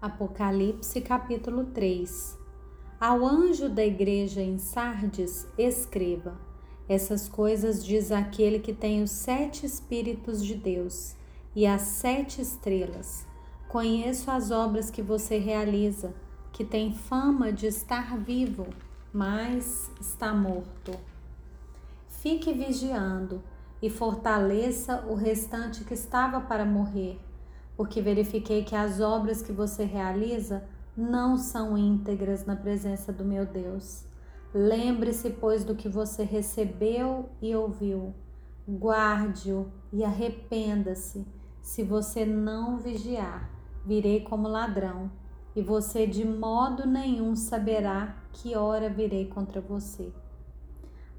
Apocalipse capítulo 3 Ao anjo da igreja em Sardes, escreva: Essas coisas diz aquele que tem os sete Espíritos de Deus e as sete estrelas. Conheço as obras que você realiza, que tem fama de estar vivo, mas está morto. Fique vigiando e fortaleça o restante que estava para morrer porque verifiquei que as obras que você realiza não são íntegras na presença do meu Deus. Lembre-se, pois, do que você recebeu e ouviu. Guarde-o e arrependa-se. Se você não vigiar, virei como ladrão, e você de modo nenhum saberá que hora virei contra você.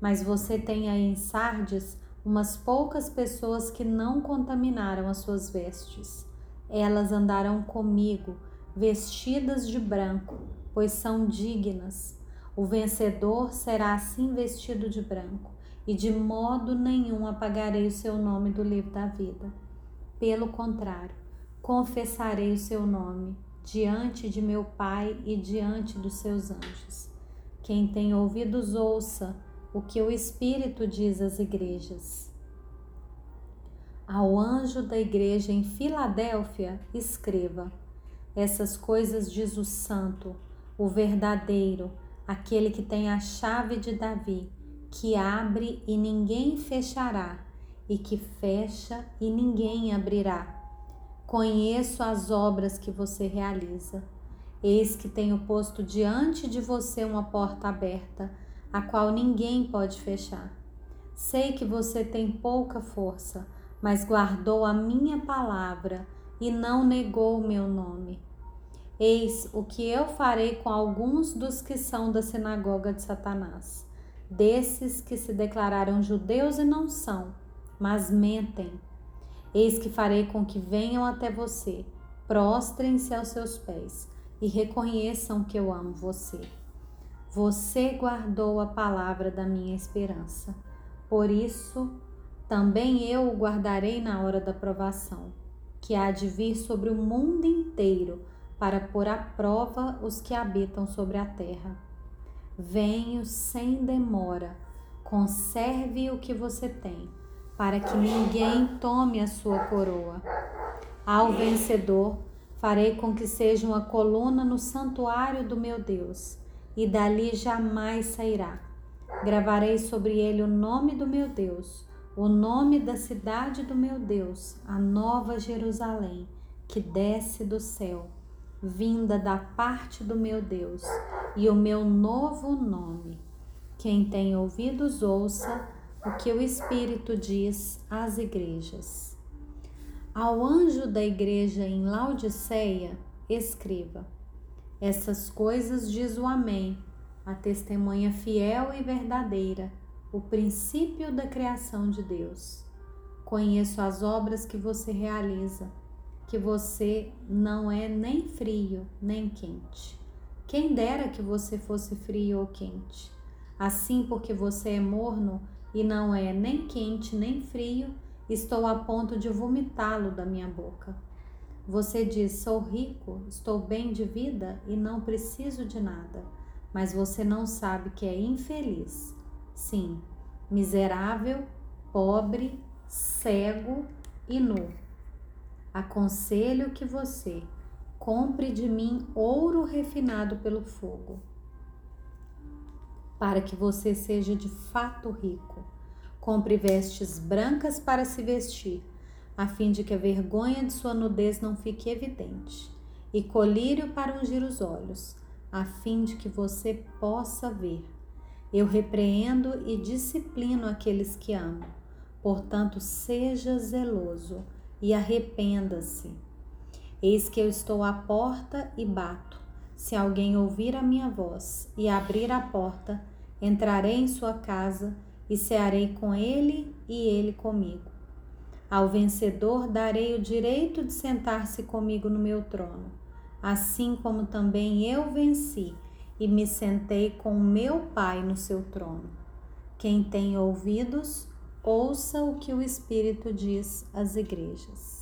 Mas você tem aí em Sardes umas poucas pessoas que não contaminaram as suas vestes elas andarão comigo, vestidas de branco, pois são dignas. O vencedor será assim vestido de branco, e de modo nenhum apagarei o seu nome do livro da vida. Pelo contrário, confessarei o seu nome diante de meu Pai e diante dos seus anjos. Quem tem ouvidos, ouça o que o Espírito diz às igrejas. Ao anjo da igreja em Filadélfia, escreva: Essas coisas diz o Santo, o verdadeiro, aquele que tem a chave de Davi, que abre e ninguém fechará, e que fecha e ninguém abrirá. Conheço as obras que você realiza. Eis que tenho posto diante de você uma porta aberta, a qual ninguém pode fechar. Sei que você tem pouca força mas guardou a minha palavra e não negou o meu nome. Eis o que eu farei com alguns dos que são da sinagoga de Satanás, desses que se declararam judeus e não são, mas mentem. Eis que farei com que venham até você, prostrem-se aos seus pés e reconheçam que eu amo você. Você guardou a palavra da minha esperança. Por isso, também eu o guardarei na hora da provação, que há de vir sobre o mundo inteiro para pôr à prova os que habitam sobre a terra. Venho sem demora, conserve o que você tem, para que ninguém tome a sua coroa. Ao vencedor, farei com que seja uma coluna no santuário do meu Deus, e dali jamais sairá. Gravarei sobre ele o nome do meu Deus o nome da cidade do meu Deus, a nova Jerusalém, que desce do céu, vinda da parte do meu Deus, e o meu novo nome. Quem tem ouvidos, ouça o que o Espírito diz às igrejas. Ao anjo da igreja em Laodiceia, escreva: Essas coisas diz o Amém, a testemunha fiel e verdadeira o princípio da criação de Deus. Conheço as obras que você realiza, que você não é nem frio nem quente. Quem dera que você fosse frio ou quente. Assim, porque você é morno e não é nem quente nem frio, estou a ponto de vomitá-lo da minha boca. Você diz: Sou rico, estou bem de vida e não preciso de nada, mas você não sabe que é infeliz Sim, miserável, pobre, cego e nu. Aconselho que você compre de mim ouro refinado pelo fogo, para que você seja de fato rico. Compre vestes brancas para se vestir, a fim de que a vergonha de sua nudez não fique evidente, e colírio para ungir os olhos, a fim de que você possa ver. Eu repreendo e disciplino aqueles que amo. Portanto, seja zeloso e arrependa-se. Eis que eu estou à porta e bato. Se alguém ouvir a minha voz e abrir a porta, entrarei em sua casa e cearei com ele e ele comigo. Ao vencedor darei o direito de sentar-se comigo no meu trono, assim como também eu venci e me sentei com meu Pai no seu trono. Quem tem ouvidos, ouça o que o Espírito diz às igrejas.